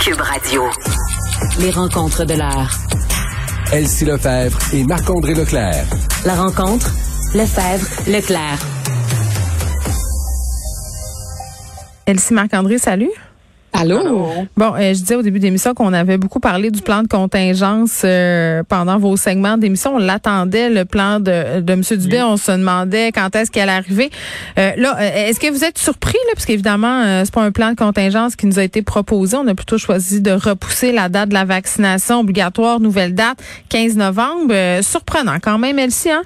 Cube Radio. Les rencontres de l'heure. Elsie Lefebvre et Marc-André Leclerc. La rencontre, Lefebvre, Leclerc. Elsie Marc-André, salut. Allô? Bon, euh, je disais au début d'émission qu'on avait beaucoup parlé du plan de contingence euh, pendant vos segments d'émission. On l'attendait, le plan de, de M. Dubé. On se demandait quand est-ce qu'il allait arriver. Euh, là, est-ce que vous êtes surpris, là, parce qu'évidemment, c'est pas un plan de contingence qui nous a été proposé. On a plutôt choisi de repousser la date de la vaccination obligatoire, nouvelle date, 15 novembre. surprenant quand même, Elsie, hein?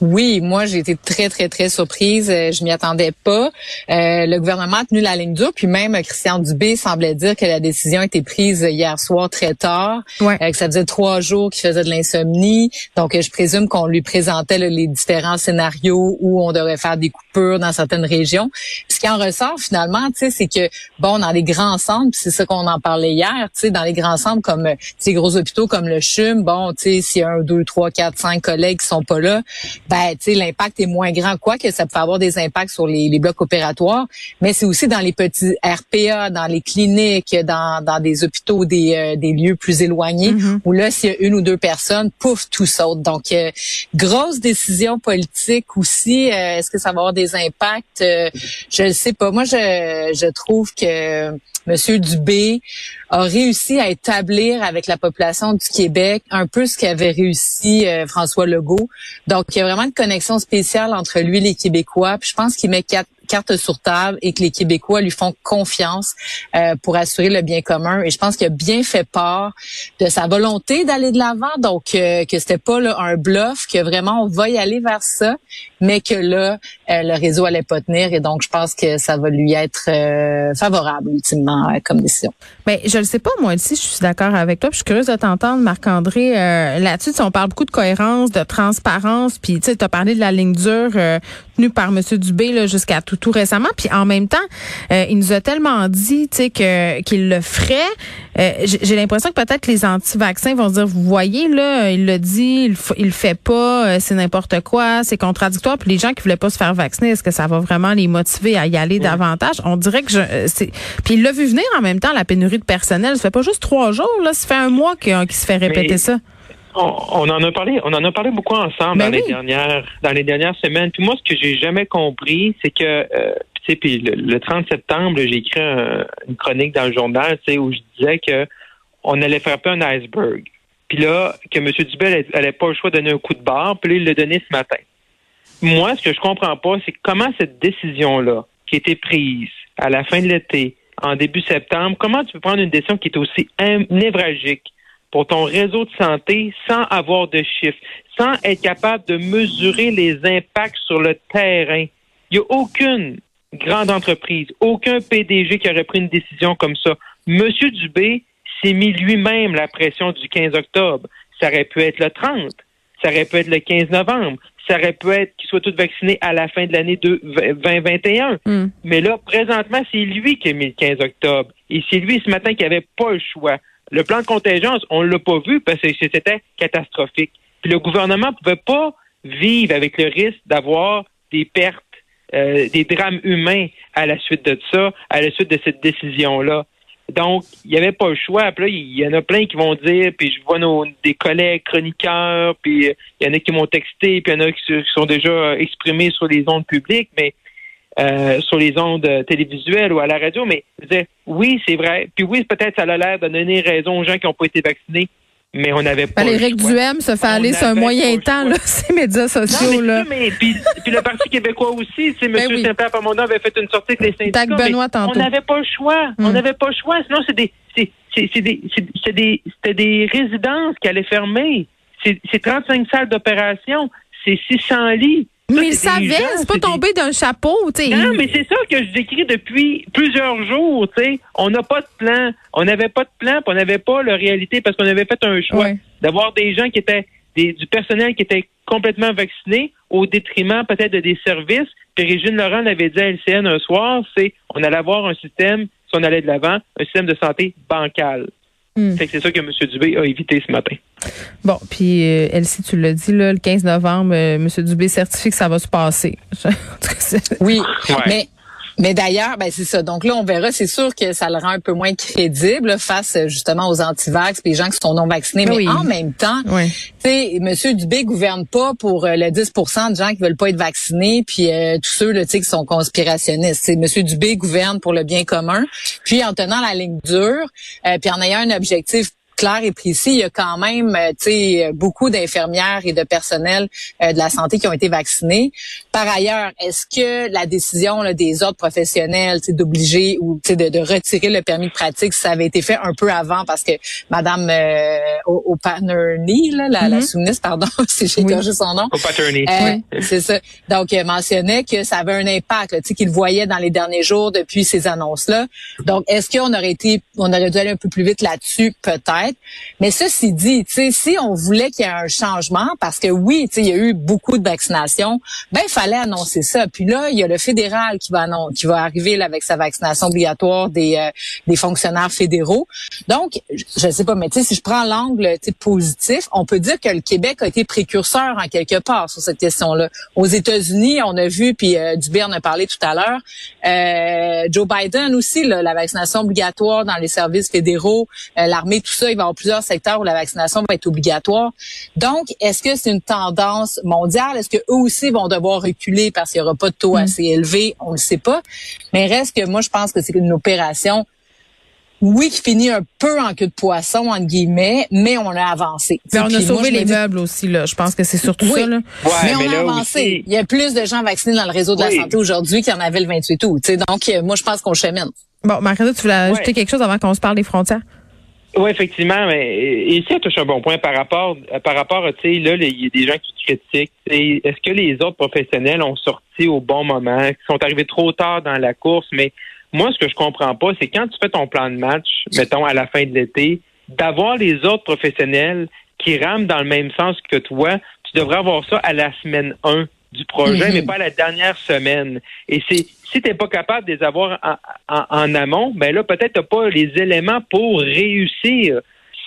Oui, moi j'ai été très très très surprise. Euh, je m'y attendais pas. Euh, le gouvernement a tenu la ligne dure, puis même Christian Dubé semblait dire que la décision a été prise hier soir très tard, ouais. euh, que ça faisait trois jours qu'il faisait de l'insomnie. Donc euh, je présume qu'on lui présentait là, les différents scénarios où on devrait faire des coupures dans certaines régions. Ce qui en ressort finalement, tu sais, c'est que bon dans les grands centres, c'est ça qu'on en parlait hier, tu sais, dans les grands centres comme ces gros hôpitaux comme le CHUM, bon, tu sais, s'il y a un, deux, trois, quatre, cinq collègues qui sont pas là ben, tu sais, l'impact est moins grand. Quoi que ça peut avoir des impacts sur les, les blocs opératoires, mais c'est aussi dans les petits RPA, dans les cliniques, dans, dans des hôpitaux, des, euh, des lieux plus éloignés, Mhm. où là, s'il y a une ou deux personnes, pouf, tout saute. Donc, euh, grosse décision politique aussi. Euh, Est-ce que ça va avoir des impacts? Euh, je sais pas. Moi, je, je trouve que M. Dubé a réussi à établir avec la population du Québec un peu ce qu'avait réussi euh, François Legault. Donc, il y a vraiment une connexion spéciale entre lui et les Québécois. Puis je pense qu'il met quatre cartes sur table et que les Québécois lui font confiance euh, pour assurer le bien commun. Et je pense qu'il a bien fait part de sa volonté d'aller de l'avant. Donc, euh, que c'était pas là, un bluff, que vraiment on va y aller vers ça, mais que là, euh, le réseau allait pas tenir. Et donc, je pense que ça va lui être euh, favorable ultimement euh, comme décision. Ben, je le sais pas, moi aussi, je suis d'accord avec toi. Je suis curieuse de t'entendre, Marc-André, euh, là-dessus. On parle beaucoup de cohérence, de transparence. Puis tu as parlé de la ligne dure euh, tenue par M. Dubé là, jusqu'à tout, tout récemment. Puis en même temps, il nous a tellement dit que qu'il le ferait. J'ai l'impression que peut-être les anti-vaccins vont dire, vous voyez, là, il l'a dit, il, il le fait pas, c'est n'importe quoi, c'est contradictoire. Puis les gens qui voulaient pas se faire vacciner, est-ce que ça va vraiment les motiver à y aller davantage? On dirait que je... c'est Puis il l'a vu venir en même temps, la pénurie de personnel. Ça fait pas juste trois jours, là, ça fait un mois qu'il se fait répéter Mais- ça. On, on en a parlé, on en a parlé beaucoup ensemble Ben dans les dernières, dans les dernières semaines. Puis moi, ce que j'ai jamais compris, c'est que, euh, tu sais, puis le, le 30 septembre, j'ai écrit un- une chronique dans le journal, tu sais, où je disais que on allait frapper un iceberg. Puis là, que M. Dubé n'allait pas le choix de donner un coup de barre, puis là, il l'a donné ce matin. Moi, ce que je comprends pas, c'est comment cette décision-là, qui été prise à la fin de l'été, en début septembre, comment tu peux prendre une décision qui est aussi névralgique pour ton réseau de santé sans avoir de chiffres, sans être capable de mesurer les impacts sur le terrain? Il n'y a aucune grande entreprise, aucun PDG qui aurait pris une décision comme ça. Monsieur Dubé s'est mis lui-même la pression du 15 octobre. Ça aurait pu être le 30, ça aurait pu être le 15 novembre, ça aurait pu être qu'ils soient tous vaccinés à la fin de l'année de 2021. Hmm. Mais là, présentement, c'est lui qui a mis le 15 octobre. Et c'est lui ce matin qui avait pas le choix. Le plan de contingence, on l'a pas vu parce que c'était catastrophique. Puis le gouvernement pouvait pas vivre avec le risque d'avoir des pertes, euh, des drames humains à la suite de ça, à la suite de cette décision-là. Donc, il n'y avait pas le choix. Là, il y en a plein qui vont dire, puis je vois nos, des collègues chroniqueurs, puis euh, il y en a qui m'ont texté, puis il y en a qui, qui sont déjà exprimés sur les ondes publiques, mais euh, sur les ondes télévisuelles ou à la radio. Mais je disais, oui, c'est vrai. Puis oui, peut-être ça a l'air de donner raison aux gens qui n'ont pas été vaccinés, mais on n'avait pas. le Valérie choix. Duhem se fait On aller sur un moyen temps, là, ces médias Non, sociaux, mais, là. c'est mais puis, puis le Parti québécois aussi, sais, M. Ben oui. Pamondon avait fait une sortie avec les syndicats. Tac Benoît tantôt. On n'avait pas le choix. Hmm. On n'avait pas le choix. Sinon, c'est des, c'est, c'est, c'est des, c'est, c'est des, c'était des résidences qui allaient fermer. C'est, c'est 35 salles d'opération. C'est 600 lits. Ça, Mais il savait, c'est pas tombé d'un chapeau, tu sais. non, mais c'est ça que je décris depuis plusieurs jours, tu sais. On n'a pas de plan. On n'avait pas de plan, on n'avait pas la réalité parce qu'on avait fait un choix Ouais. d'avoir des gens qui étaient des- du personnel qui était complètement vacciné au détriment peut-être de des services. Puis Régine Laurent l'avait dit à LCN un soir, c'est on allait avoir un système, si on allait de l'avant, un système de santé bancal. Fait que c'est ça que M. Dubé a évité ce matin. Bon, puis euh, Elsie, tu l'as dit, là, le 15 novembre, euh, M. Dubé certifie que ça va se passer. En tout cas, c'est- Oui, Ouais. mais Mais d'ailleurs, ben c'est ça. Donc là, on verra. C'est sûr que ça le rend un peu moins crédible face justement aux antivax, les gens qui sont non vaccinés. Ben mais oui. en même temps, Oui. tu sais, Monsieur Dubé gouverne pas pour euh, le 10% de gens qui veulent pas être vaccinés, puis euh, tous ceux là, tu sais, qui sont conspirationnistes. C'est Monsieur Dubé gouverne pour le bien commun, puis en tenant la ligne dure, euh, puis en ayant un objectif clair et précis, il y a quand même euh, tu sais beaucoup d'infirmières et de personnel euh, de la santé qui ont été vaccinés. Par ailleurs, est-ce que la décision là, des autres professionnels, tu sais, d'obliger ou tu sais, de, de retirer le permis de pratique, ça avait été fait un peu avant parce que Madame euh, O'Panerny, là, la, la sous-ministre, pardon, si j'ai Oui. son nom, Au paternity. euh, C'est ça. Donc, il mentionnait que ça avait un impact, là, tu sais, qu'il voyait dans les derniers jours depuis ces annonces-là. Donc, est-ce qu'on aurait été, on aurait dû aller un peu plus vite là-dessus, peut-être. Mais ceci dit, si on voulait qu'il y ait un changement, parce que oui, il y a eu beaucoup de vaccinations, ben, fallait annoncer ça. Puis là, il y a le fédéral qui va annon- qui va arriver là, avec sa vaccination obligatoire des, euh, des fonctionnaires fédéraux. Donc, je je sais pas, mais si je prends l'angle positif, on peut dire que le Québec a été précurseur en quelque part sur cette question-là. Aux États-Unis, on a vu, puis euh, Dubé en a parlé tout à l'heure, euh, Joe Biden aussi, là, la vaccination obligatoire dans les services fédéraux, euh, l'armée, tout ça, va y avoir plusieurs secteurs où la vaccination va être obligatoire. Donc, est-ce que c'est une tendance mondiale? Est-ce que eux aussi vont devoir reculer parce qu'il n'y aura pas de taux assez élevé? On ne le sait pas. Mais reste que moi, je pense que c'est une opération oui, qui finit un peu en queue de poisson, entre guillemets, mais on a avancé. Ben, on a moi, sauvé les dis- meubles aussi, là. Je pense que c'est surtout Oui. ça, là. Ouais, mais on mais a avancé. aussi- Il y a plus de gens vaccinés dans le réseau de la santé aujourd'hui qu'il y en avait le 28 août. Donc, euh, moi, je pense qu'on chemine. Bon, Marina, tu voulais ajouter Ouais. quelque chose avant qu'on se parle des frontières? Oui, effectivement, mais et ici, elle touche un bon point par rapport par rapport à, tu sais, là, il y a des gens qui critiquent. Est-ce que les autres professionnels ont sorti au bon moment, sont arrivés trop tard dans la course? Mais moi, ce que je comprends pas, c'est quand tu fais ton plan de match, mettons à la fin de l'été, d'avoir les autres professionnels qui rament dans le même sens que toi, tu devrais avoir ça à la semaine 1 du projet, Mhm. mais pas à la dernière semaine. Et c'est si tu n'es pas capable de les avoir en, en- en amont, ben là, peut-être tu n'as pas les éléments pour réussir.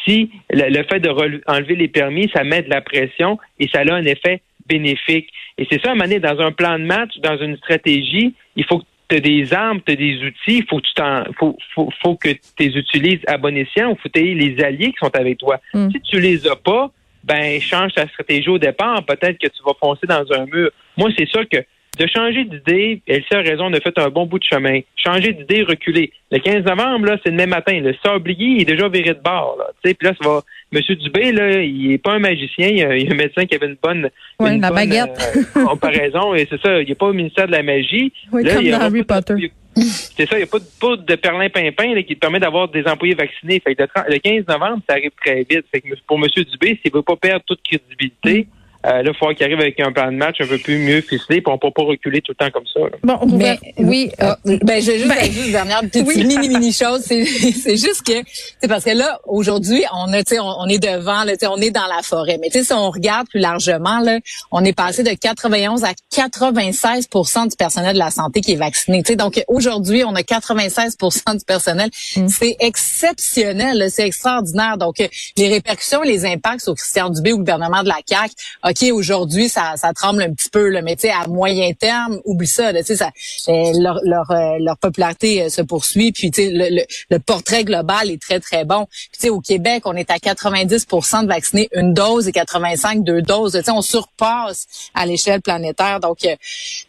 Si le, le fait de enlever les permis, ça met de la pression et ça a un effet bénéfique. Et c'est ça, à un moment donné, dans un plan de match, dans une stratégie, il faut que tu aies des armes, tu as des outils, il faut que tu t'en, faut, faut, faut que tu les utilises à bon escient, il faut que tu aies les alliés qui sont avec toi. Mm. Si tu les as pas, ben change ta stratégie au départ, peut-être que tu vas foncer dans un mur. Moi, c'est sûr que de changer d'idée, Elsie a raison, on a fait un bon bout de chemin. Changer d'idée, reculer. Le 15 novembre, là, c'est le même matin. Le sablier il est déjà viré de bord. Là. Tu sais, Puis là, ça va. Monsieur Dubé, là, il est pas un magicien. Il y a, un médecin qui avait une bonne, Ouais, une la bonne, baguette. euh, comparaison. Et c'est ça, il n'est pas au ministère de la magie. Oui, Là, comme il dans Harry Potter. C'est ça, il n'y a pas de poudre de perlin-pimpin qui te permet d'avoir des employés vaccinés. Fait que le, 30 le 15 novembre, ça arrive très vite. Fait que pour M. Dubé, s'il ne veut pas perdre toute crédibilité, euh, là, il faut qu'il arrive avec un plan de match un peu plus mieux ficelé, puis on ne peut pas reculer tout le temps comme ça. là. Bon, Mais oui. euh, Ah, ben j'ai juste, Ben, juste une dernière petite oui. mini mini chose, c'est c'est juste que c'est parce que là aujourd'hui on a tu sais on, on est devant là, tu sais on est dans la forêt, mais tu sais si on regarde plus largement là, on est passé de 91 à 96% du personnel de la santé qui est vacciné. Tu sais donc aujourd'hui on a 96 du personnel, Mm. c'est exceptionnel, là, c'est extraordinaire. Donc euh, les répercussions, les impacts sur Christian Dubé au gouvernement de la CAQ, ok aujourd'hui ça ça tremble un petit peu là, mais tu sais à moyen terme, oublie ça, là, ça euh, leur leur, euh, leur popularité euh, se poursuit puis tu sais le, le, le portrait global est très très bon. Puis tu sais au Québec, on est à 90% de vaccinés une dose et 85 deux doses. Tu sais on surpasse à l'échelle planétaire. Donc tu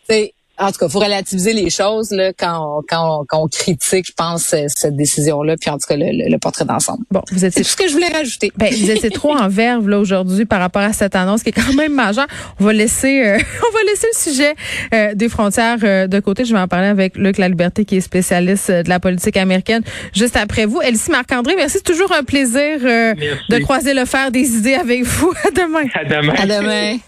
sais en tout cas, faut relativiser les choses là, quand, on, quand, on, quand on critique, je pense, euh, cette décision-là, puis en tout cas, le, le- le portrait d'ensemble. Bon, vous C'est étiez tout ce que je voulais rajouter. Ben, vous étiez trop en verve là aujourd'hui par rapport à cette annonce qui est quand même majeure. On va laisser, euh, on va laisser le sujet euh, des frontières euh, de côté. Je vais en parler avec Luc La Liberté qui est spécialiste euh, de la politique américaine juste après vous. Elsie Marc-André, merci, c'est toujours un plaisir euh, Merci. de croiser le fer des idées avec vous. À demain. À demain. À demain.